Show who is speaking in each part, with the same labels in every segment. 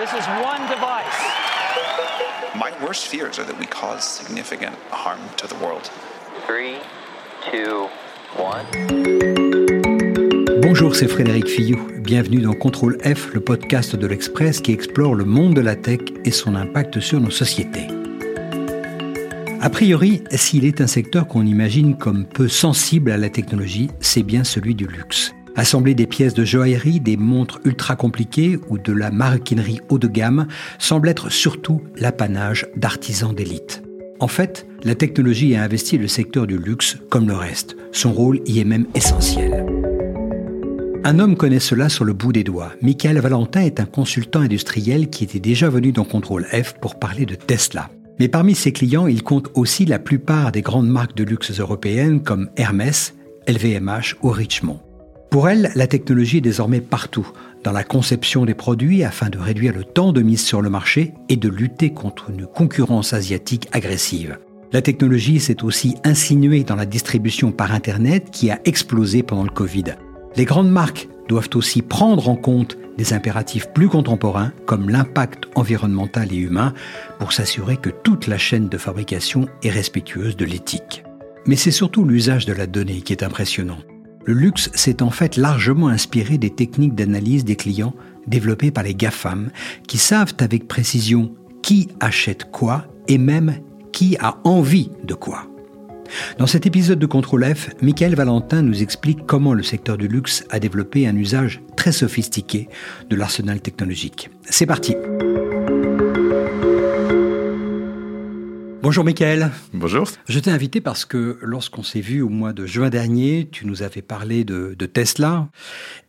Speaker 1: This is one device.
Speaker 2: My worst fears are that we cause significant harm to the world.
Speaker 3: Three, two, one.
Speaker 4: Bonjour, c'est Frédéric Fillou. Bienvenue dans Contrôle F, le podcast de l'Express qui explore le monde de la tech et son impact sur nos sociétés. A priori, s'il est un secteur qu'on imagine comme peu sensible à la technologie, c'est bien celui du luxe. Assembler des pièces de joaillerie, des montres ultra compliquées ou de la maroquinerie haut de gamme semble être surtout l'apanage d'artisans d'élite. En fait, la technologie a investi le secteur du luxe comme le reste. Son rôle y est même essentiel. Un homme connaît cela sur le bout des doigts. Michael Valentin est un consultant industriel qui était déjà venu dans Contrôle F pour parler de Tesla. Mais parmi ses clients, il compte aussi la plupart des grandes marques de luxe européennes comme Hermès, LVMH ou Richemont. Pour elle, la technologie est désormais partout, dans la conception des produits afin de réduire le temps de mise sur le marché et de lutter contre une concurrence asiatique agressive. La technologie s'est aussi insinuée dans la distribution par Internet qui a explosé pendant le Covid. Les grandes marques doivent aussi prendre en compte des impératifs plus contemporains comme l'impact environnemental et humain pour s'assurer que toute la chaîne de fabrication est respectueuse de l'éthique. Mais c'est surtout l'usage de la donnée qui est impressionnant. Le luxe s'est en fait largement inspiré des techniques d'analyse des clients développées par les GAFAM, qui savent avec précision qui achète quoi et même qui a envie de quoi. Dans cet épisode de Contrôle F, Michael Valentin nous explique comment le secteur du luxe a développé un usage très sophistiqué de l'arsenal technologique. C'est parti Bonjour Michael.
Speaker 5: Bonjour.
Speaker 4: Je t'ai invité parce que lorsqu'on s'est vu au mois de juin dernier, tu nous avais parlé de, Tesla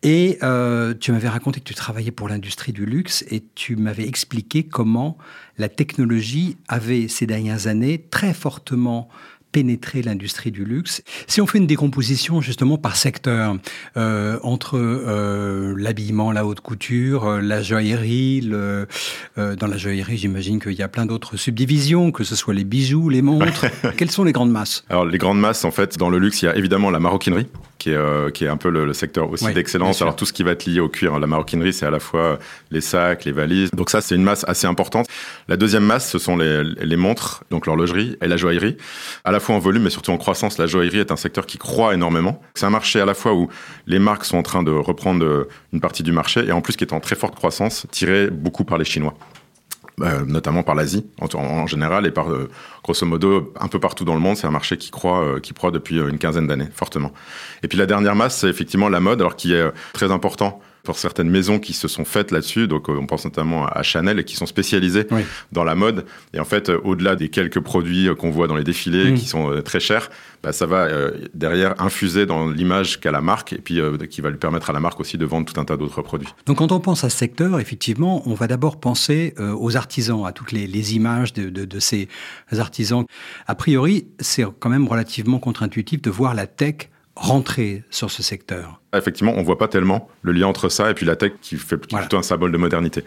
Speaker 4: et euh, tu m'avais raconté que tu travaillais pour l'industrie du luxe et tu m'avais expliqué comment la technologie avait ces dernières années très fortement pénétrer l'industrie du luxe. Si on fait une décomposition justement par secteur, euh, entre euh, l'habillement, la haute couture, euh, la joaillerie, le, dans la joaillerie, j'imagine qu'il y a plein d'autres subdivisions, que ce soit les bijoux, les montres. Quelles sont les grandes masses?
Speaker 5: Alors les grandes masses, en fait, dans le luxe, il y a évidemment la maroquinerie, qui est, qui est un peu le, secteur aussi d'excellence. Alors tout ce qui va être lié au cuir, la maroquinerie, c'est à la fois les sacs, les valises. Donc ça, c'est une masse assez importante. La deuxième masse, ce sont les, les montres, donc l'horlogerie et la joaillerie. À la fois en volume, mais surtout en croissance. La joaillerie est un secteur qui croît énormément. C'est un marché à la fois où les marques sont en train de reprendre euh, une partie du marché et en plus qui est en très forte croissance, tiré beaucoup par les Chinois. Euh, notamment par l'Asie en, général et par euh, grosso modo un peu partout dans le monde c'est un marché qui croît qui croît depuis une quinzaine d'années fortement et puis la dernière masse c'est effectivement la mode alors qui est très important pour certaines maisons qui se sont faites là-dessus. Donc, on pense notamment à Chanel et qui sont spécialisées dans la mode. Et en fait, au-delà des quelques produits qu'on voit dans les défilés mm. qui sont euh, très chers, bah, ça va euh, derrière infuser dans l'image qu'a la marque et puis euh, qui va lui permettre à la marque aussi de vendre tout un tas d'autres produits.
Speaker 4: Donc, quand on pense à ce secteur, effectivement, on va d'abord penser aux artisans, à toutes les, les images de, de, de, ces artisans. A priori, c'est quand même relativement contre-intuitif de voir la tech rentrer sur ce secteur.
Speaker 5: Effectivement, on voit pas tellement le lien entre ça et puis la tech qui fait plutôt un symbole de modernité.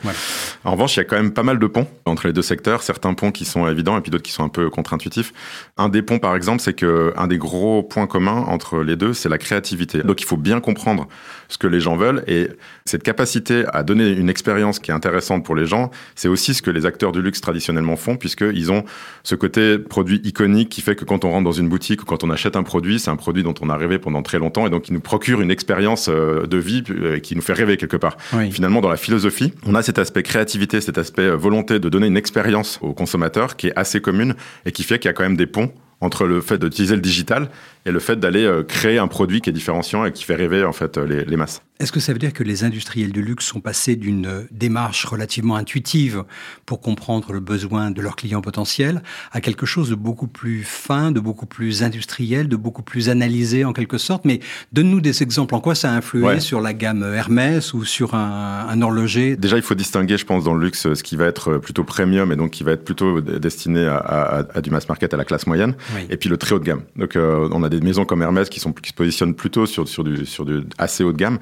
Speaker 5: En revanche, il y a quand même pas mal de ponts entre les deux secteurs, certains ponts qui sont évidents et puis d'autres qui sont un peu contre-intuitifs. Un des ponts, par exemple, c'est que un des gros points communs entre les deux, c'est la créativité. Donc il faut bien comprendre ce que les gens veulent et cette capacité à donner une expérience qui est intéressante pour les gens, c'est aussi ce que les acteurs du luxe traditionnellement font puisqu'ils ont ce côté produit iconique qui fait que quand on rentre dans une boutique ou quand on achète un produit, c'est un produit dont on a rêvé pendant très longtemps et donc il nous procure une expérience expérience euh, de vie euh, qui nous fait rêver quelque part. Finalement, dans la philosophie, on a cet aspect créativité, cet aspect euh, volonté de donner une expérience au consommateur qui est assez commune et qui fait qu'il y a quand même des ponts entre le fait d'utiliser le digital et le fait d'aller créer un produit qui est différenciant et qui fait rêver en fait les masses.
Speaker 4: Est-ce que ça veut dire que les industriels du luxe sont passés d'une euh, démarche relativement intuitive pour comprendre le besoin de leurs clients potentiels à quelque chose de beaucoup plus fin, de beaucoup plus industriel, de beaucoup plus analysé en quelque sorte? Mais donne-nous des exemples. En quoi ça a influé sur la gamme Hermès ou sur un, horloger?
Speaker 5: Déjà, il faut distinguer, je pense, dans le luxe, ce qui va être plutôt premium et donc qui va être plutôt destiné à, du mass market, à la classe moyenne, et puis le très haut de gamme. Donc, euh, on a des maisons comme Hermès qui, sont, qui se positionnent plutôt sur, sur, du, sur du assez haut de gamme.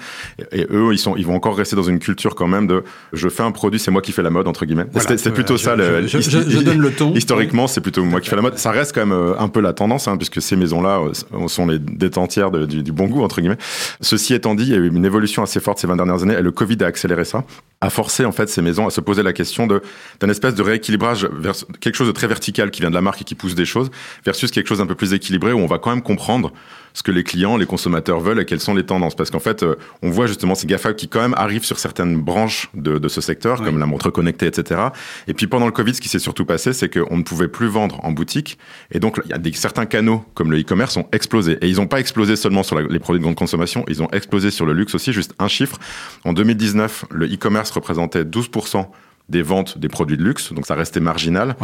Speaker 5: Et eux, ils, sont, ils vont encore rester dans une culture quand même de je fais un produit, c'est moi qui fais la mode, entre guillemets. c'est plutôt ça.
Speaker 4: le, je, donne le ton.
Speaker 5: Historiquement, c'est plutôt moi qui fais la mode. Ça reste quand même euh, un peu la tendance, hein, puisque ces maisons-là euh, sont les détentières du, du, bon goût, entre guillemets. Ceci étant dit, il y a eu une évolution assez forte ces 20 dernières années et le Covid a accéléré ça. a forcé en fait ces maisons à se poser la question de d'un espèce de rééquilibrage vers quelque chose de très vertical qui vient de la marque et qui pousse des choses versus quelque chose un peu plus équilibré où on va quand même comprendre ce que les clients, les consommateurs veulent et quelles sont les tendances. Parce qu'en fait, euh, on voit justement ces GAFA qui quand même arrivent sur certaines branches de, de ce secteur, comme la montre connectée, etc. Et puis pendant le Covid, ce qui s'est surtout passé, c'est qu'on ne pouvait plus vendre en boutique. Et donc, il y a des, certains canaux comme le e-commerce ont explosé. Et ils n'ont pas explosé seulement sur les produits de grande consommation, ils ont explosé sur le luxe aussi. Juste un chiffre. En 2019, le e-commerce représentait 12% des ventes des produits de luxe, donc ça restait marginal.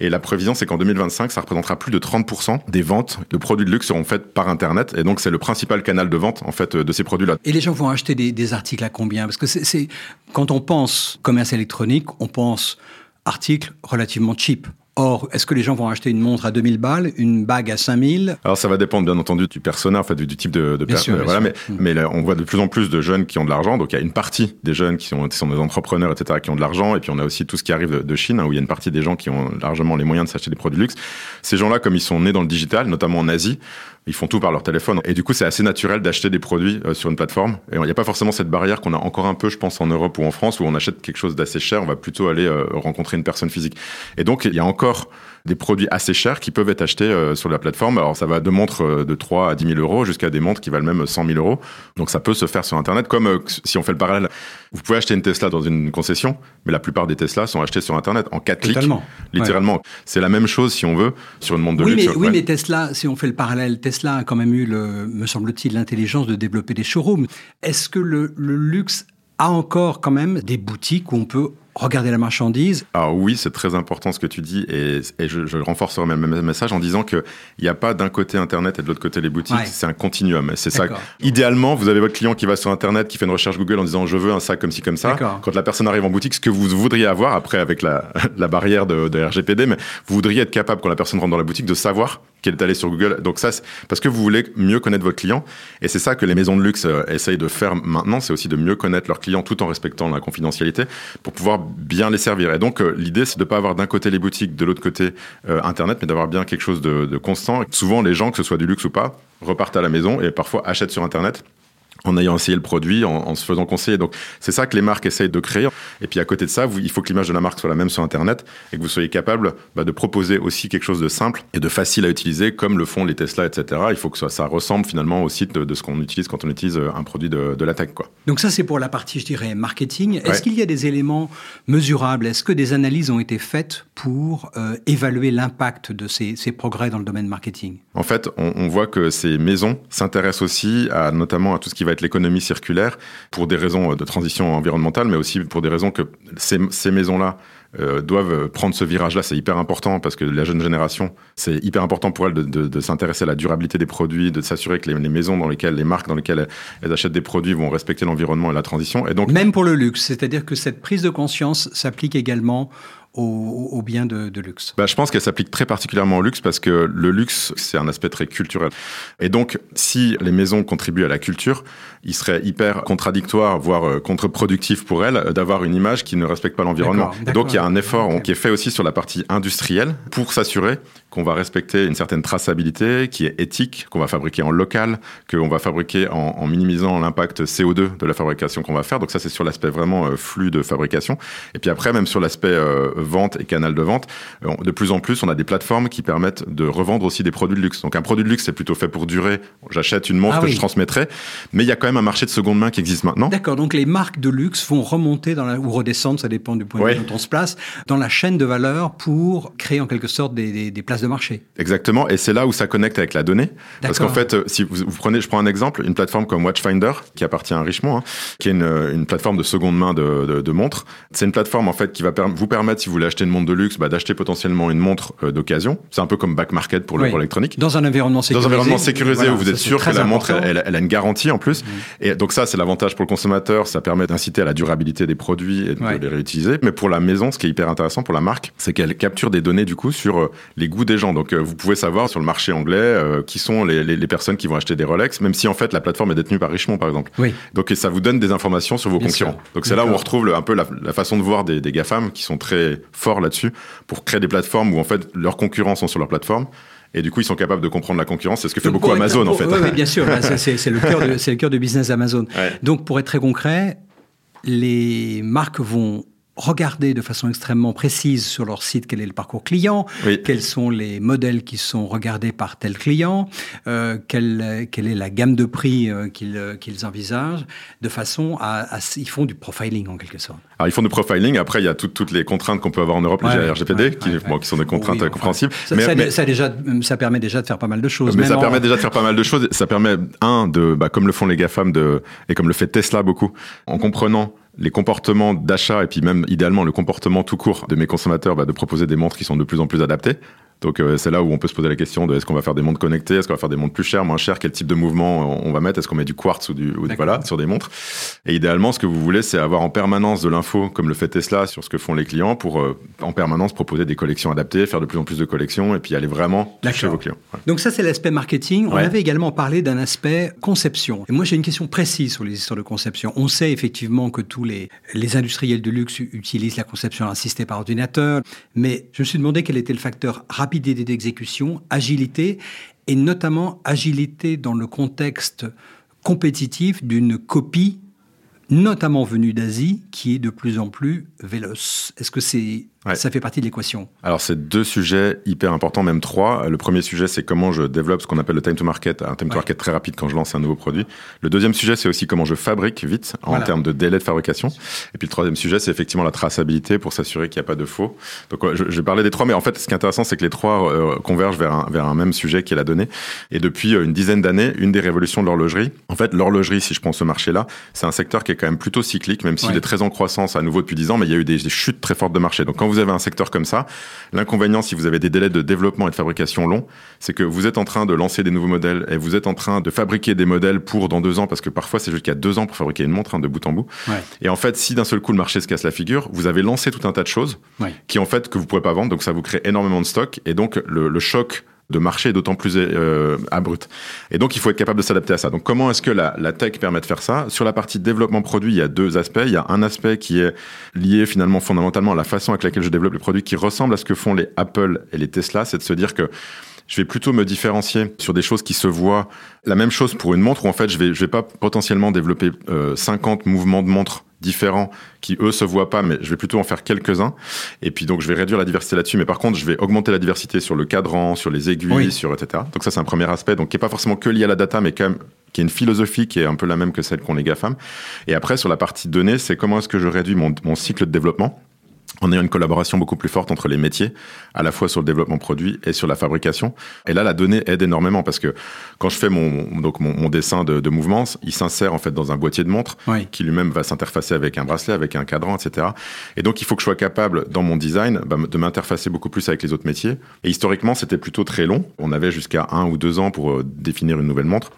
Speaker 5: Et la prévision, c'est qu'en 2025, ça représentera plus de 30% des ventes de produits de luxe seront faites par Internet. Et donc, c'est le principal canal de vente, en fait, de ces produits-là.
Speaker 4: Et les gens vont acheter des, des articles à combien? Parce que c'est quand on pense commerce électronique, on pense articles relativement cheap. Or, est-ce que les gens vont acheter une montre à 2000 balles, une bague à 5000
Speaker 5: Alors, ça va dépendre bien entendu du persona, en fait, du, type de, de personne. Voilà, mais, mm. mais là, on voit de plus en plus de jeunes qui ont de l'argent. Donc, il y a une partie des jeunes qui sont, qui sont des entrepreneurs, etc., qui ont de l'argent. Et puis, on a aussi tout ce qui arrive de, Chine, hein, où il y a une partie des gens qui ont largement les moyens de s'acheter des produits de luxe. Ces gens-là, comme ils sont nés dans le digital, notamment en Asie, ils font tout par leur téléphone. Et du coup, c'est assez naturel d'acheter des produits euh, sur une plateforme. Et il n'y a pas forcément cette barrière qu'on a encore un peu, je pense, en Europe ou en France, où on achète quelque chose d'assez cher, on va plutôt aller euh, rencontrer une personne physique. Et donc, il y a encore des produits assez chers qui peuvent être achetés euh, sur la plateforme. Alors, ça va de montres de 3 à 10 000 euros jusqu'à des montres qui valent même 100 000 euros. Donc, ça peut se faire sur Internet. Comme si on fait le parallèle, vous pouvez acheter une Tesla dans une concession, mais la plupart des Tesla sont achetés sur Internet en 4 clics. Littéralement. C'est la même chose, si on veut, sur une montre de
Speaker 4: oui,
Speaker 5: luxe.
Speaker 4: Mais, oui, mais Tesla, si on fait le parallèle, Tesla a quand même eu me semble-t-il, l'intelligence de développer des showrooms. Est-ce que le, le luxe a encore quand même des boutiques où on peut regarder la marchandise.
Speaker 5: Alors oui, c'est très important ce que tu dis et, et je, je renforcerai même le message en disant qu'il n'y a pas d'un côté Internet et de l'autre côté les boutiques, c'est un continuum. C'est ça. Idéalement, vous avez votre client qui va sur Internet, qui fait une recherche Google en disant je veux un sac comme ci comme ça. Quand la personne arrive en boutique, ce que vous voudriez avoir après avec la, la barrière de, de, RGPD, mais vous voudriez être capable quand la personne rentre dans la boutique de savoir qu'elle est allée sur Google. Donc ça, parce que vous voulez mieux connaître votre client et c'est ça que les maisons de luxe euh, essayent de faire maintenant, c'est aussi de mieux connaître leurs clients tout en respectant la confidentialité pour pouvoir bien les servir. Et donc, euh, l'idée, c'est de ne pas avoir d'un côté les boutiques, de l'autre côté euh, Internet, mais d'avoir bien quelque chose de, de constant. Souvent, les gens, que ce soit du luxe ou pas, repartent à la maison et parfois achètent sur Internet en ayant essayé le produit, en, se faisant conseiller. Donc c'est ça que les marques essayent de créer. Et puis à côté de ça, il faut que l'image de la marque soit la même sur Internet et que vous soyez capable bah, de proposer aussi quelque chose de simple et de facile à utiliser, comme le font les Tesla, etc. Il faut que ça, ça ressemble finalement au site de, ce qu'on utilise quand on utilise euh, un produit de, de la tech. Quoi.
Speaker 4: Donc ça c'est pour la partie, je dirais, marketing. Est-ce qu'il y a des éléments mesurables? Est-ce que des analyses ont été faites pour euh, évaluer l'impact de ces, ces, progrès dans le domaine marketing?
Speaker 5: En fait, on, on voit que ces maisons s'intéressent aussi à notamment à tout ce qui va être l'économie circulaire pour des raisons de transition environnementale, mais aussi pour des raisons que ces, maisons-là euh, doivent prendre ce virage-là. C'est hyper important parce que la jeune génération, c'est hyper important pour elle de s'intéresser à la durabilité des produits, de s'assurer que les, les, maisons dans lesquelles, les marques dans lesquelles elles, achètent des produits vont respecter l'environnement et la transition. Et donc,
Speaker 4: Même pour le luxe, c'est-à-dire que cette prise de conscience s'applique également aux, aux biens de, de luxe
Speaker 5: bah, Je pense qu'elle s'applique très particulièrement au luxe parce que le luxe, c'est un aspect très culturel. Et donc, si les maisons contribuent à la culture, il serait hyper contradictoire, voire euh, contre-productif pour elles, d'avoir une image qui ne respecte pas l'environnement. Donc, il y a un effort okay. qui est fait aussi sur la partie industrielle pour s'assurer qu'on va respecter une certaine traçabilité, qui est éthique, qu'on va fabriquer en local, qu'on va fabriquer en, en minimisant l'impact CO2 de la fabrication qu'on va faire. Donc ça, c'est sur l'aspect vraiment euh, flux de fabrication. Et puis après, même sur l'aspect euh, vente et canal de vente, euh, de plus en plus, on a des plateformes qui permettent de revendre aussi des produits de luxe. Donc un produit de luxe, c'est plutôt fait pour durer. J'achète une montre ah que oui. je transmettrai, mais il y a quand même un marché de seconde main qui existe maintenant.
Speaker 4: D'accord. Donc les marques de luxe vont remonter dans la, ou redescendre, ça dépend du point de vue oui. dont on se place, dans la chaîne de valeur pour créer en quelque sorte des, des, des places de marché.
Speaker 5: Exactement, et c'est là où ça connecte avec la donnée. Parce qu'en fait, euh, si vous, vous, prenez, je prends un exemple, une plateforme comme Watchfinder, qui appartient à Richemont, hein, qui est une, une, plateforme de seconde main de, de, de montres. C'est une plateforme en fait qui va vous permettre, si vous voulez acheter une montre de luxe, bah, d'acheter potentiellement une montre euh, d'occasion. C'est un peu comme back market pour, oui. l'électronique.
Speaker 4: Dans un environnement sécurisé.
Speaker 5: Dans un environnement sécurisé voilà, où vous êtes sûr que la montre, elle, elle, elle, a une garantie en plus. Mmh. Et donc ça, c'est l'avantage pour le consommateur. Ça permet d'inciter à la durabilité des produits et de ouais. les réutiliser. Mais pour la maison, ce qui est hyper intéressant pour la marque, c'est qu'elle capture des données du coup sur euh, les goûts des gens. Donc vous pouvez savoir sur le marché anglais euh, qui sont les, les, les, personnes qui vont acheter des Rolex, même si en fait la plateforme est détenue par Richemont par exemple.
Speaker 4: Oui.
Speaker 5: Donc ça vous donne des informations sur vos
Speaker 4: Bien
Speaker 5: concurrents.
Speaker 4: Sûr.
Speaker 5: Donc c'est là où on retrouve le, un peu la, la, façon de voir des, des GAFAM qui sont très forts là-dessus pour créer des plateformes où en fait leurs concurrents sont sur leur plateforme et du coup ils sont capables de comprendre la concurrence. C'est ce que fait
Speaker 4: Donc,
Speaker 5: beaucoup Amazon
Speaker 4: pour,
Speaker 5: en fait.
Speaker 4: Oui, bien sûr, c'est le cœur de, c'est le cœur de business d'Amazon. Ouais. Donc pour être très concret, les marques vont regarder de façon extrêmement précise sur leur site quel est le parcours client, quels sont les modèles qui sont regardés par tel client, euh, quelle, quelle, est la gamme de prix euh, euh, qu'ils envisagent, de façon à, Ils font du profiling en quelque sorte.
Speaker 5: Alors ils font du profiling, après il y a toutes les contraintes qu'on peut avoir en Europe, les RGPD, qui, qui, sont des contraintes compréhensibles.
Speaker 4: Ça, mais, ça, déjà, ça permet déjà de faire pas mal de choses.
Speaker 5: Mais ça permet déjà de faire pas mal de choses. Ça permet, un, de, bah, comme le font les GAFAM, de, et comme le fait Tesla beaucoup, en comprenant les comportements d'achat et puis même idéalement le comportement tout court de mes consommateurs, bah, de proposer des montres qui sont de plus en plus adaptées. Donc euh, c'est là où on peut se poser la question de est-ce qu'on va faire des montres connectées, est-ce qu'on va faire des montres plus chères, moins chères, quel type de mouvement on va mettre, est-ce qu'on met du quartz ou du voilà sur des montres. Et idéalement, ce que vous voulez, c'est avoir en permanence de l'info, comme le fait Tesla, sur ce que font les clients, pour euh, en permanence proposer des collections adaptées, faire de plus en plus de collections et puis aller vraiment chez vos clients.
Speaker 4: Donc ça, c'est l'aspect marketing. On avait également parlé d'un aspect conception. Et moi, j'ai une question précise sur les histoires de conception. On sait effectivement que tous les, les industriels de luxe utilisent la conception assistée par ordinateur, mais je me suis demandé quel était le facteur rapidité d'exécution, agilité, et notamment agilité dans le contexte compétitif d'une copie, notamment venue d'Asie, qui est de plus en plus véloce. Est-ce que c'est ça fait partie de l'équation.
Speaker 5: Alors, c'est deux sujets hyper importants, même trois. Le premier sujet, c'est comment je développe ce qu'on appelle le time to market, un time to market très rapide quand je lance un nouveau produit. Le deuxième sujet, c'est aussi comment je fabrique vite en termes de délai de fabrication. Et puis le troisième sujet, c'est effectivement la traçabilité pour s'assurer qu'il n'y a pas de faux. Donc, je, vais parler des trois, mais en fait, ce qui est intéressant, c'est que les trois euh, convergent vers un, vers un même sujet qui est la donnée. Et depuis euh, une dizaine d'années, une des révolutions de l'horlogerie, en fait, l'horlogerie, si je prends ce marché-là, c'est un secteur qui est quand même plutôt cyclique, même s'il est très en croissance à nouveau depuis dix ans, mais il y a eu des, des chutes très fortes de marché. Donc, quand vous avez un secteur comme ça, l'inconvénient, si vous avez des délais de développement et de fabrication longs, c'est que vous êtes en train de lancer des nouveaux modèles et vous êtes en train de fabriquer des modèles pour dans deux ans, parce que parfois c'est jusqu'à deux ans pour fabriquer une montre hein, de bout en bout. Et en fait, si d'un seul coup le marché se casse la figure, vous avez lancé tout un tas de choses qui en fait que vous pouvez pas vendre, donc ça vous crée énormément de stock et donc le choc de marché d'autant plus euh. Et donc, il faut être capable de s'adapter à ça. Donc, comment est-ce que la, tech permet de faire ça? Sur la partie développement produit, il y a deux aspects. Il y a un aspect qui est lié finalement fondamentalement à la façon avec laquelle je développe les produits qui ressemble à ce que font les Apple et les Tesla, c'est de se dire que je vais plutôt me différencier sur des choses qui se voient. La même chose pour une montre où en fait, je vais, je vais pas potentiellement développer 50 euh, mouvements de montre différents qui eux se voient pas, mais je vais plutôt en faire quelques-uns. Et puis donc je vais réduire la diversité là-dessus, mais par contre je vais augmenter la diversité sur le cadran, sur les aiguilles, sur etc. Donc ça c'est un premier aspect, donc qui est pas forcément que lié à la data, mais quand même qui est une philosophie qui est un peu la même que celle qu'ont les GAFAM. Et après sur la partie données, c'est comment est-ce que je réduis mon, mon cycle de développement en ayant une collaboration beaucoup plus forte entre les métiers, à la fois sur le développement produit et sur la fabrication. Et là, la donnée aide énormément parce que quand je fais mon, donc mon, dessin de, de, mouvement, il s'insère en fait dans un boîtier de montre qui lui-même va s'interfacer avec un bracelet, avec un cadran, etc. Et donc, il faut que je sois capable, dans mon design, bah, de m'interfacer beaucoup plus avec les autres métiers. Et historiquement, c'était plutôt très long. On avait jusqu'à un ou deux ans pour euh, définir une nouvelle montre.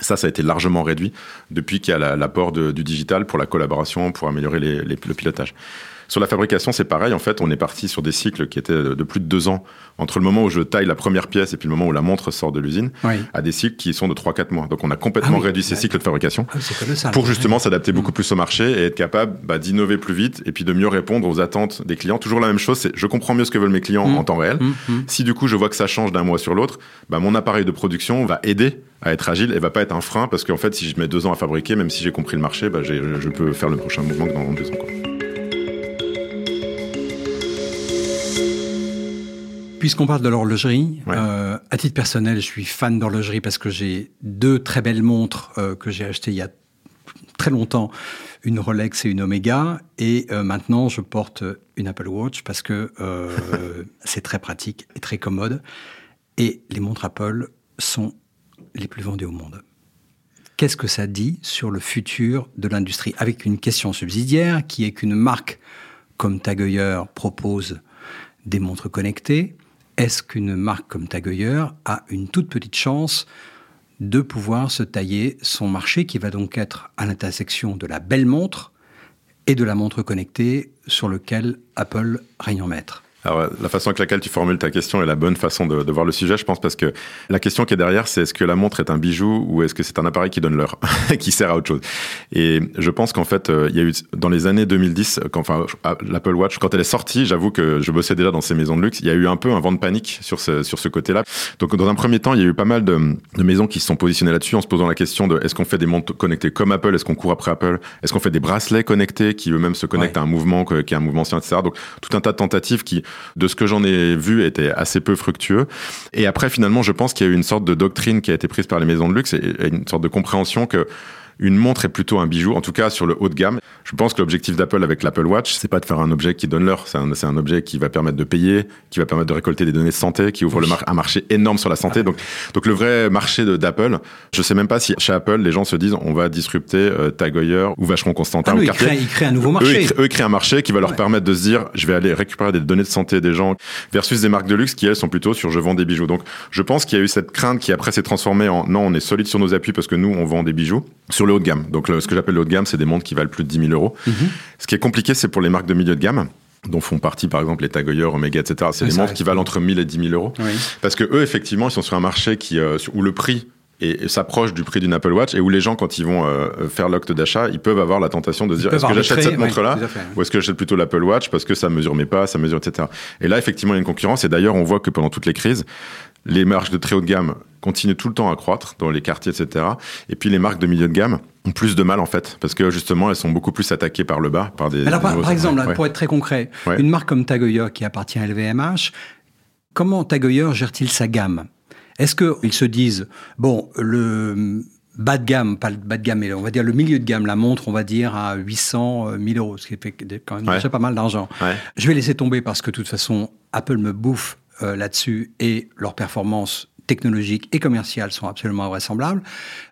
Speaker 5: Ça, ça a été largement réduit depuis qu'il y a l'apport du digital pour la collaboration, pour améliorer les, le pilotage. Sur la fabrication, c'est pareil. En fait, on est parti sur des cycles qui étaient de plus de deux ans entre le moment où je taille la première pièce et puis le moment où la montre sort de l'usine, à des cycles qui sont de 3-4 mois. Donc, on a complètement ah réduit ces cycles de fabrication ah, pour justement s'adapter beaucoup plus au marché et être capable bah, d'innover plus vite et puis de mieux répondre aux attentes des clients. Toujours la même chose, c'est je comprends mieux ce que veulent mes clients mmh. en temps réel. Mmh. Si du coup je vois que ça change d'un mois sur l'autre, bah, mon appareil de production va aider à être agile et va pas être un frein parce qu'en fait, si je mets deux ans à fabriquer, même si j'ai compris le marché, bah, je peux faire le prochain mouvement dans deux ans.
Speaker 4: Puisqu'on parle de l'horlogerie, euh, à titre personnel, je suis fan d'horlogerie parce que j'ai deux très belles montres euh, que j'ai achetées il y a très longtemps, une Rolex et une Omega, et euh, maintenant je porte une Apple Watch parce que c'est très pratique et très commode. Et les montres Apple sont les plus vendues au monde. Qu'est-ce que ça dit sur le futur de l'industrie? Avec une question subsidiaire qui est qu'une marque comme Tag Heuer propose des montres connectées, est-ce qu'une marque comme Tag a une toute petite chance de pouvoir se tailler son marché qui va donc être à l'intersection de la belle montre et de la montre connectée sur lequel Apple règne en maître?
Speaker 5: Alors, la façon avec laquelle tu formules ta question est la bonne façon de, de voir le sujet, je pense, parce que la question qui est derrière, c'est est-ce que la montre est un bijou ou est-ce que c'est un appareil qui donne l'heure, qui sert à autre chose Et je pense qu'en fait, euh, il y a eu dans les années 2010, quand, enfin, l'Apple Watch, quand elle est sortie, j'avoue que je bossais déjà dans ces maisons de luxe, il y a eu un peu un vent de panique sur ce, sur ce côté-là. Donc, dans un premier temps, il y a eu pas mal de, de maisons qui se sont positionnées là-dessus en se posant la question de est-ce qu'on fait des montres connectées comme Apple, est-ce qu'on court après Apple, est-ce qu'on fait des bracelets connectés qui eux-mêmes se connectent à un mouvement qui est un mouvement ancien, etc. Donc, tout un tas de tentatives qui, de ce que j'en ai vu était assez peu fructueux. Et après, finalement, je pense qu'il y a eu une sorte de doctrine qui a été prise par les maisons de luxe et une sorte de compréhension que une montre est plutôt un bijou, en tout cas sur le haut de gamme. Je pense que l'objectif d'Apple avec l'Apple Watch, c'est pas de faire un objet qui donne l'heure, c'est un, un, objet qui va permettre de payer, qui va permettre de récolter des données de santé, qui ouvre le un marché énorme sur la santé. Donc, donc le vrai marché d'Apple, je sais même pas si chez Apple, les gens se disent on va disrupter euh, Tag Heuer ou Vacheron Constantin
Speaker 4: ah,
Speaker 5: ou
Speaker 4: Ils créent, un nouveau marché.
Speaker 5: Eux, ils créent, un marché qui va leur permettre de se dire je vais aller récupérer des données de santé des gens versus des marques de luxe qui elles sont plutôt sur je vends des bijoux. Donc je pense qu'il y a eu cette crainte qui après s'est transformée en non on est solide sur nos appuis parce que nous on vend des bijoux sur le haut de gamme. Donc ce que j'appelle le haut de gamme, c'est des montres qui valent plus de 10 000 euros. Mhm. Ce qui est compliqué, c'est pour les marques de milieu de gamme dont font partie par exemple les Tag Heuer, Omega, etc. C'est des montres qui valent entre 1000 et 10 000 euros. Parce que eux, effectivement, ils sont sur un marché qui, euh, où le prix et s'approche du prix d'une Apple Watch et où les gens quand ils vont euh, faire l'acte d'achat ils peuvent avoir la tentation de se dire est-ce que j'achète cette montre là ou est-ce que j'achète plutôt l'Apple Watch parce que ça mesure mes pas ça mesure etc et là effectivement il y a une concurrence. Et d'ailleurs on voit que pendant toutes les crises les marques de très haut de gamme continuent tout le temps à croître dans les quartiers, etc. Et puis les marques de milieu de gamme ont plus de mal en fait, parce que justement elles sont beaucoup plus attaquées par le bas, par des.
Speaker 4: Alors par, exemple, pour être très concret, une marque comme Tag Heuer qui appartient à LVMH, comment Tag Heuer gère-t-il sa gamme? Est-ce qu'ils se disent bon le bas de gamme, pas le bas de gamme, mais on va dire le milieu de gamme, la montre, on va dire à 800 1000 euros, ce qui fait quand même déjà pas mal d'argent. Je vais laisser tomber parce que de toute façon Apple me bouffe euh, là-dessus et leurs performances technologiques et commerciales sont absolument invraisemblables.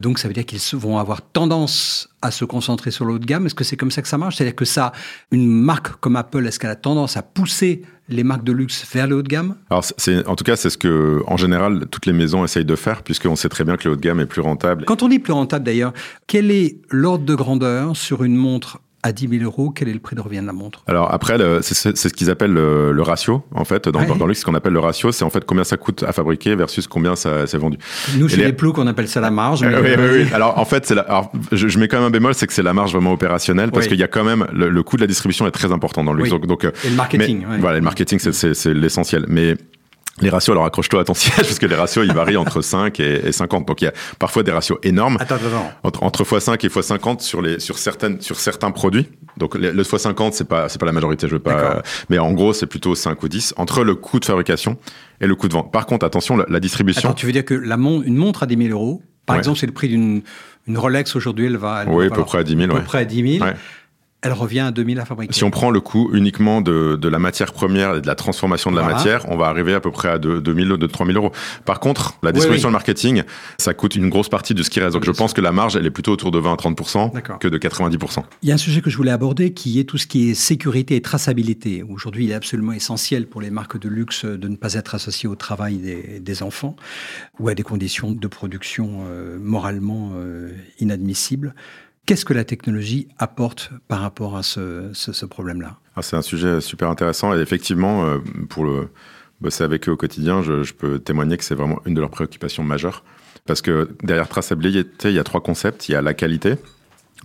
Speaker 4: Donc ça veut dire qu'ils vont avoir tendance à se concentrer sur le haut de gamme. Est-ce que c'est comme ça que ça marche? C'est-à-dire que ça, une marque comme Apple, est-ce qu'elle a tendance à pousser les marques de luxe vers le haut de gamme
Speaker 5: Alors, c'est, en tout cas, c'est ce que, en général, toutes les maisons essayent de faire, puisqu'on sait très bien que le haut de gamme est plus rentable.
Speaker 4: Quand on dit plus rentable, d'ailleurs, quel est l'ordre de grandeur sur une montre à 10 000 euros, quel est le prix de revient de la montre?
Speaker 5: Alors après, c'est ce qu'ils appellent le, ratio, en fait. Dans, dans, le ce qu'on appelle le ratio, c'est en fait combien ça coûte à fabriquer versus combien ça s'est vendu.
Speaker 4: Nous, chez les, les on appelle ça la marge.
Speaker 5: Mais... oui, oui, oui. Alors en fait, la, alors, je, mets quand même un bémol, c'est que c'est la marge vraiment opérationnelle, parce qu'il y a quand même le, coût de la distribution est très important dans le luxe.
Speaker 4: Donc, et le marketing.
Speaker 5: Voilà, le marketing, c'est l'essentiel. Mais les ratios, alors accroche-toi à ton siège, parce que les ratios, ils varient entre 5 et, 50. Donc il y a parfois des ratios énormes.
Speaker 4: Attends, attends.
Speaker 5: Entre, entre x5 et x50 sur, les, sur, certaines, sur certains produits. Donc le, x50, c'est pas, c'est pas la majorité, je veux pas. mais en gros, c'est plutôt 5 ou 10 entre le coût de fabrication et le coût de vente. Par contre, attention, la, distribution.
Speaker 4: Attends, tu veux dire que la une montre à 10 000 euros, par exemple, c'est le prix d'une une Rolex aujourd'hui, elle va.
Speaker 5: oui, à peu près à 10 000.
Speaker 4: À peu près à 10 000 elle revient à 2000 à fabriquer.
Speaker 5: Si on prend le coût uniquement de, de la matière première et de la transformation de la matière, on va arriver à peu près à 2000 de 3000 euros. Par contre, la distribution oui, marketing, ça coûte une grosse partie de ce qui reste. Donc je pense que la marge, elle est plutôt autour de 20 à 30% que de 90%.
Speaker 4: Il y a un sujet que je voulais aborder qui est tout ce qui est sécurité et traçabilité. Aujourd'hui, il est absolument essentiel pour les marques de luxe de ne pas être associées au travail des, des enfants ou à des conditions de production euh, moralement euh, inadmissibles. Qu'est-ce que la technologie apporte par rapport à ce, problème-là?
Speaker 5: Ah, C'est un sujet super intéressant et effectivement, euh, pour le bosser avec eux au quotidien, je, je peux témoigner que c'est vraiment une de leurs préoccupations majeures. Parce que derrière traçabilité, il y a trois concepts. Il y a la qualité,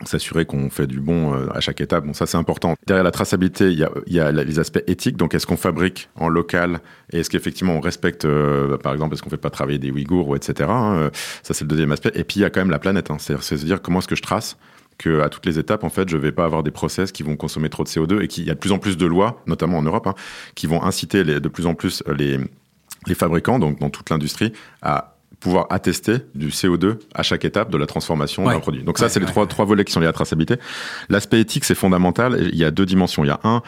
Speaker 5: s'assurer qu'on fait du bon euh, à chaque étape. Bon, ça c'est important. Derrière la traçabilité, il y a, les aspects éthiques. Donc, est-ce qu'on fabrique en local et est-ce qu'effectivement on respecte, euh, par exemple, est-ce qu'on fait pas travailler des Ouïghours ou etc. Hein, ça c'est le deuxième aspect. Et puis il y a quand même la planète. Hein. C'est se dire comment est-ce que je trace que à toutes les étapes, en fait, je vais pas avoir des process qui vont consommer trop de CO2 et qu'il y a de plus en plus de lois, notamment en Europe, hein, qui vont inciter de plus en plus les, les fabricants, donc dans toute l'industrie, à pouvoir attester du CO2 à chaque étape de la transformation d'un produit. Donc ça, c'est les trois, trois volets qui sont liés à la traçabilité. L'aspect éthique, c'est fondamental. Il y a deux dimensions. Il y a un,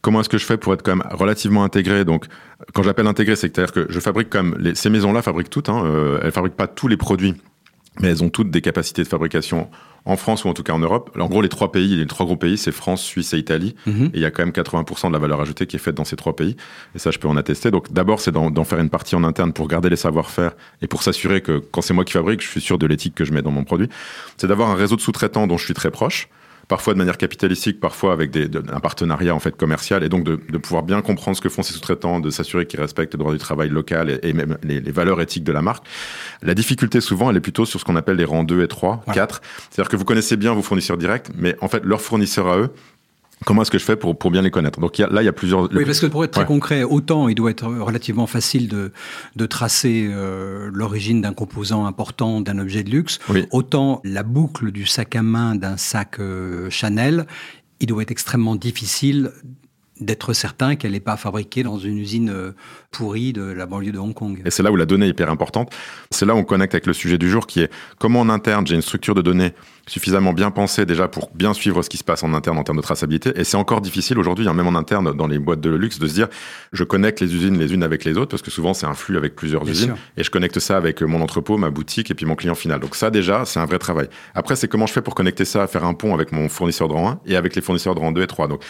Speaker 5: comment est-ce que je fais pour être quand même relativement intégré? Donc, quand j'appelle intégré, c'est à dire que je fabrique comme les, ces maisons-là fabriquent toutes. Hein, euh, elles fabriquent pas tous les produits, mais elles ont toutes des capacités de fabrication en France ou en tout cas en Europe. En gros, les trois pays, les trois gros pays, c'est France, Suisse et Italie. Mhm. Et il y a quand même 80% de la valeur ajoutée qui est faite dans ces trois pays. Et ça, je peux en attester. Donc d'abord, c'est d'en faire une partie en interne pour garder les savoir-faire et pour s'assurer que quand c'est moi qui fabrique, je suis sûr de l'éthique que je mets dans mon produit. C'est d'avoir un réseau de sous-traitants dont je suis très proche parfois de manière capitalistique, parfois avec des, un partenariat en fait commercial, et donc de, pouvoir bien comprendre ce que font ces sous-traitants, de s'assurer qu'ils respectent le droit du travail local et, même les, valeurs éthiques de la marque. La difficulté souvent, elle est plutôt sur ce qu'on appelle les rangs 2 et 3, 4. C'est-à-dire que vous connaissez bien vos fournisseurs directs, mais en fait leurs fournisseurs à eux, Comment est-ce que je fais pour, pour bien les connaître? Donc là, il y a plusieurs.
Speaker 4: Oui, parce que pour être très concret, autant il doit être relativement facile de, de tracer euh, l'origine d'un composant important d'un objet de luxe, autant la boucle du sac à main d'un sac euh, Chanel, il doit être extrêmement difficile d'être certain qu'elle n'est pas fabriquée dans une usine euh, pourrie de la banlieue de Hong Kong.
Speaker 5: Et c'est là où la donnée est hyper importante. C'est là où on connecte avec le sujet du jour qui est comment en interne j'ai une structure de données suffisamment bien pensée déjà pour bien suivre ce qui se passe en interne en termes de traçabilité. Et c'est encore difficile aujourd'hui, hein, même en interne dans les boîtes de luxe, de se dire je connecte les usines les unes avec les autres parce que souvent c'est un flux avec plusieurs usines et je connecte ça avec mon entrepôt, ma boutique et puis mon client final. Donc ça déjà c'est un vrai travail. Après c'est comment je fais pour connecter ça, faire un pont avec mon fournisseur de rang 1 et avec les fournisseurs de rang 2 et 3. Donc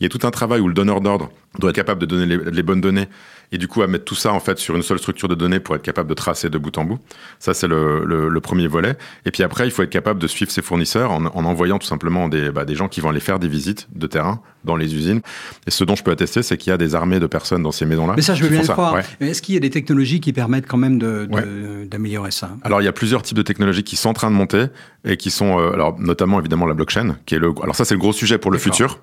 Speaker 5: il y a tout un travail où le donneur d'ordre doit être capable de donner les, bonnes données et du coup à mettre tout ça en fait sur une seule structure de données pour être capable de tracer de bout en bout. Ça c'est le, le, premier volet. Et puis après il faut être capable de suivre ses fournisseurs en, en envoyant tout simplement des, bah, des gens qui vont aller faire des visites de terrain dans les usines. Et ce dont je peux attester, c'est qu'il y a des armées de personnes dans ces maisons-là.
Speaker 4: Mais ça, je veux bien le croire. Est-ce qu'il y a des technologies qui permettent quand même d'améliorer de, ça?
Speaker 5: Alors, il y a plusieurs types de technologies qui sont en train de monter et qui sont, euh, alors notamment évidemment la blockchain, qui est le. Alors ça, c'est le gros sujet pour le futur,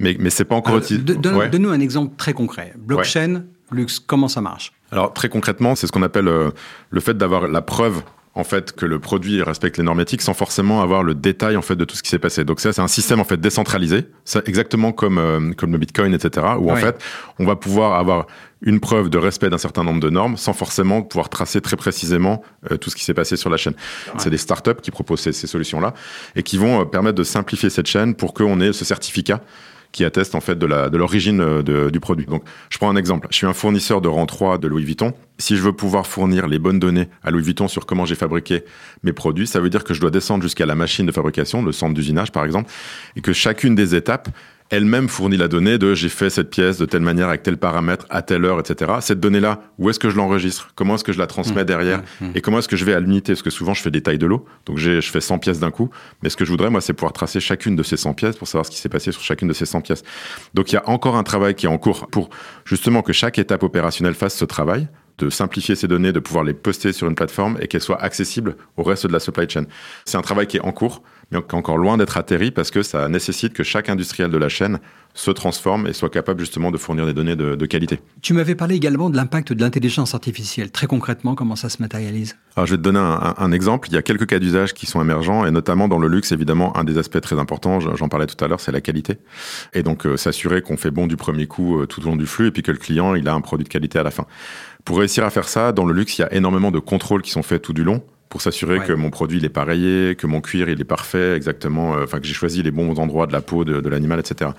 Speaker 5: mais mais c'est pas encore.
Speaker 4: Donne-nous un exemple très concret. Blockchain, luxe, comment ça marche
Speaker 5: Alors très concrètement, c'est ce qu'on appelle euh, le fait d'avoir la preuve en fait que le produit respecte les normes éthiques sans forcément avoir le détail en fait de tout ce qui s'est passé. Donc ça c'est un système en fait décentralisé, exactement comme euh, comme le Bitcoin etc. Où en fait on va pouvoir avoir une preuve de respect d'un certain nombre de normes sans forcément pouvoir tracer très précisément euh, tout ce qui s'est passé sur la chaîne. C'est des startups qui proposent ces, ces solutions là et qui vont euh, permettre de simplifier cette chaîne pour qu'on ait ce certificat qui atteste en fait de de l'origine euh, du produit. Donc, je prends un exemple. Je suis un fournisseur de rang 3 de Louis Vuitton. Si je veux pouvoir fournir les bonnes données à Louis Vuitton sur comment j'ai fabriqué mes produits, ça veut dire que je dois descendre jusqu'à la machine de fabrication, le centre d'usinage par exemple, et que chacune des étapes elle-même fournit la donnée de j'ai fait cette pièce de telle manière avec tel paramètre à telle heure, etc. Cette donnée-là, où est-ce que je l'enregistre? Comment est-ce que je la transmets mmh, derrière mmh, mmh. Et comment est-ce que je vais à l'unité? Parce que souvent, je fais des tailles de l'eau, donc je fais 100 pièces d'un coup. Mais ce que je voudrais, moi, c'est pouvoir tracer chacune de ces 100 pièces pour savoir ce qui s'est passé sur chacune de ces 100 pièces. Donc il y a encore un travail qui est en cours pour justement que chaque étape opérationnelle fasse ce travail de simplifier ces données, de pouvoir les poster sur une plateforme et qu'elles soient accessibles au reste de la supply chain. C'est un travail qui est en cours mais encore loin d'être atterri parce que ça nécessite que chaque industriel de la chaîne se transforme et soit capable justement de fournir des données de, qualité.
Speaker 4: Tu m'avais parlé également de l'impact de l'intelligence artificielle. Très concrètement, comment ça se matérialise?
Speaker 5: Alors, je vais te donner un, exemple. Il y a quelques cas d'usage qui sont émergents et notamment dans le luxe, évidemment, un des aspects très importants, j'en parlais tout à l'heure, c'est la qualité. Et donc, euh, s'assurer qu'on fait bon du premier coup euh, tout au long du flux et puis que le client, il a un produit de qualité à la fin. Pour réussir à faire ça, dans le luxe, il y a énormément de contrôles qui sont faits tout du long pour s'assurer que mon produit il est pareillé, que mon cuir il est parfait, exactement, euh, enfin que j'ai choisi les bons endroits de la peau de, l'animal, etc.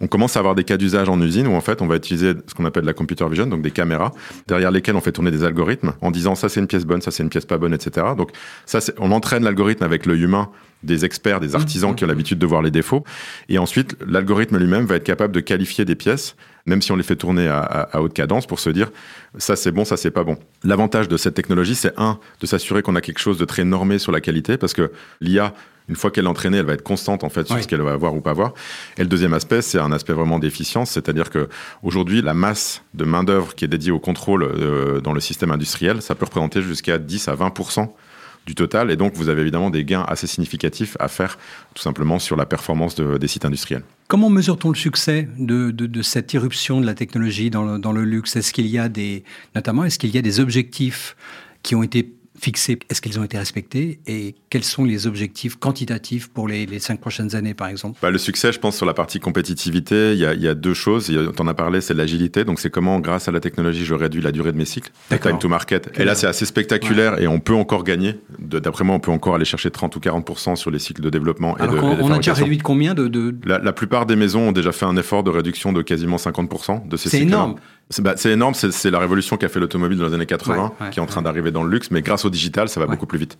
Speaker 5: On commence à avoir des cas d'usage en usine où en fait on va utiliser ce qu'on appelle la computer vision, donc des caméras derrière lesquelles on fait tourner des algorithmes en disant ça c'est une pièce bonne, ça c'est une pièce pas bonne, etc. Donc ça on entraîne l'algorithme avec l'œil humain des experts, des artisans qui ont l'habitude de voir les défauts. Et ensuite, l'algorithme lui-même va être capable de qualifier des pièces, même si on les fait tourner à, haute cadence, pour se dire ça c'est bon, ça c'est pas bon. L'avantage de cette technologie, c'est un, de s'assurer qu'on a quelque chose de très normé sur la qualité, parce que l'IA, une fois qu'elle est entraînée, elle va être constante en fait sur ce qu'elle va avoir ou pas avoir. Et le deuxième aspect, c'est un aspect vraiment d'efficience, c'est-à-dire que aujourd'hui, la masse de main d'œuvre qui est dédiée au contrôle euh, dans le système industriel, ça peut représenter jusqu'à 10 à 20 du total. Et donc, vous avez évidemment des gains assez significatifs à faire tout simplement sur la performance des sites industriels.
Speaker 4: Comment mesure-t-on le succès de, cette irruption de la technologie dans le, dans le luxe? Est-ce qu'il y a des, notamment, est-ce qu'il y a des objectifs qui ont été fixés, est-ce qu'ils ont été respectés et quels sont les objectifs quantitatifs pour les, cinq prochaines années, par exemple?
Speaker 5: Bah, Le succès, je pense, sur la partie compétitivité, il y a, il y a deux choses. Tu en as parlé, c'est l'agilité. Donc, c'est comment, grâce à la technologie, je réduis la durée de mes cycles, time to market. Et là, c'est assez spectaculaire et on peut encore gagner. D'après moi, on peut encore aller chercher 30 ou 40% sur les cycles de développement et
Speaker 4: Alors
Speaker 5: de,
Speaker 4: on, a déjà réduit de combien de,
Speaker 5: La, la, plupart des maisons ont déjà fait un effort de réduction de quasiment 50% de ces cycles.
Speaker 4: C'est énorme.
Speaker 5: C'est bah, énorme, c'est la révolution qu'a fait l'automobile dans les années 80, qui est en train d'arriver dans le luxe, mais grâce au digital, ça va beaucoup plus vite.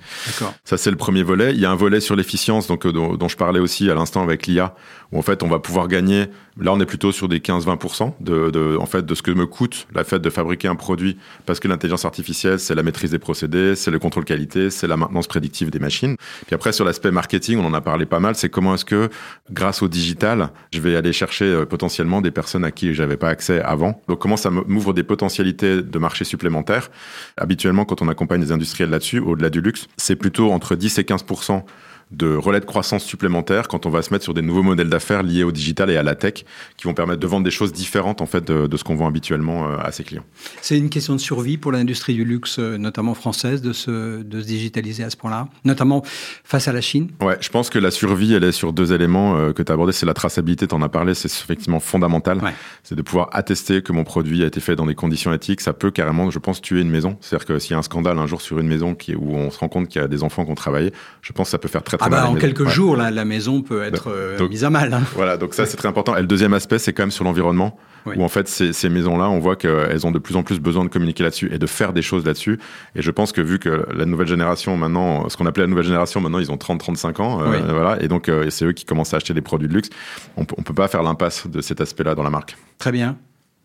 Speaker 5: Ça, c'est le premier volet. Il y a un volet sur l'efficience, donc euh, dont, dont, je parlais aussi à l'instant avec l'IA, où en fait, on va pouvoir gagner Là, on est plutôt sur des 15-20% de, de, en fait, de ce que me coûte la fait de fabriquer un produit, parce que l'intelligence artificielle, c'est la maîtrise des procédés, c'est le contrôle qualité, c'est la maintenance prédictive des machines. Puis après, sur l'aspect marketing, on en a parlé pas mal, c'est comment est-ce que, grâce au digital, je vais aller chercher euh, potentiellement des personnes à qui j'avais pas accès avant. Donc, comment ça m'ouvre des potentialités de marché supplémentaires. Habituellement, quand on accompagne les industriels là-dessus, au-delà du luxe, c'est plutôt entre 10 et 15% de relais de croissance supplémentaires quand on va se mettre sur des nouveaux modèles d'affaires liés au digital et à la tech qui vont permettre de vendre des choses différentes en fait de, ce qu'on vend habituellement euh, à ses clients.
Speaker 4: C'est une question de survie pour l'industrie du luxe, euh, notamment française, de se, de se digitaliser à ce point-là, notamment face à la Chine
Speaker 5: Ouais, je pense que la survie, elle est sur deux éléments euh, que tu as abordés. C'est la traçabilité, tu en as parlé, c'est effectivement fondamental. C'est de pouvoir attester que mon produit a été fait dans des conditions éthiques. Ça peut carrément, je pense, tuer une maison. C'est-à-dire que s'il y a un scandale un jour sur une maison qui, où on se rend compte qu'il y a des enfants qui ont travaillé, je pense que ça peut faire très
Speaker 4: ah bah, en quelques jours, la maison peut être euh, mise à mal. Hein.
Speaker 5: Voilà, donc ça c'est très important. Et le deuxième aspect, c'est quand même sur l'environnement, où en fait ces, ces maisons-là, on voit qu'elles ont de plus en plus besoin de communiquer là-dessus et de faire des choses là-dessus. Et je pense que vu que la nouvelle génération maintenant, ce qu'on appelait la nouvelle génération, maintenant ils ont 30-35 ans, euh, voilà, et donc euh, c'est eux qui commencent à acheter des produits de luxe. On, on peut pas faire l'impasse de cet aspect-là dans la marque.
Speaker 4: Très bien.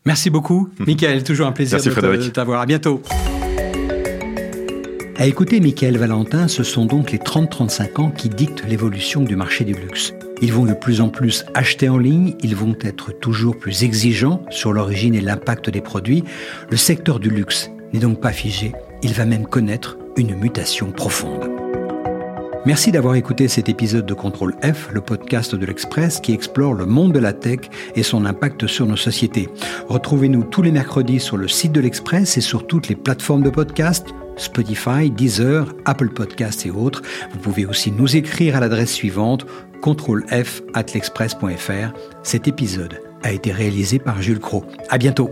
Speaker 4: Merci beaucoup, Michael. Toujours un plaisir de t'avoir. À bientôt. À écouter Michael Valentin, ce sont donc les 30-35 ans qui dictent l'évolution du marché du luxe. Ils vont de plus en plus acheter en ligne, ils vont être toujours plus exigeants sur l'origine et l'impact des produits. Le secteur du luxe n'est donc pas figé, il va même connaître une mutation profonde. Merci d'avoir écouté cet épisode de Contrôle F, le podcast de l'Express qui explore le monde de la tech et son impact sur nos sociétés. Retrouvez-nous tous les mercredis sur le site de l'Express et sur toutes les plateformes de podcast Spotify, Deezer, Apple Podcasts et autres. Vous pouvez aussi nous écrire à l'adresse suivante contrôlef at l'express.fr. Cet épisode a été réalisé par Jules Cro. À bientôt.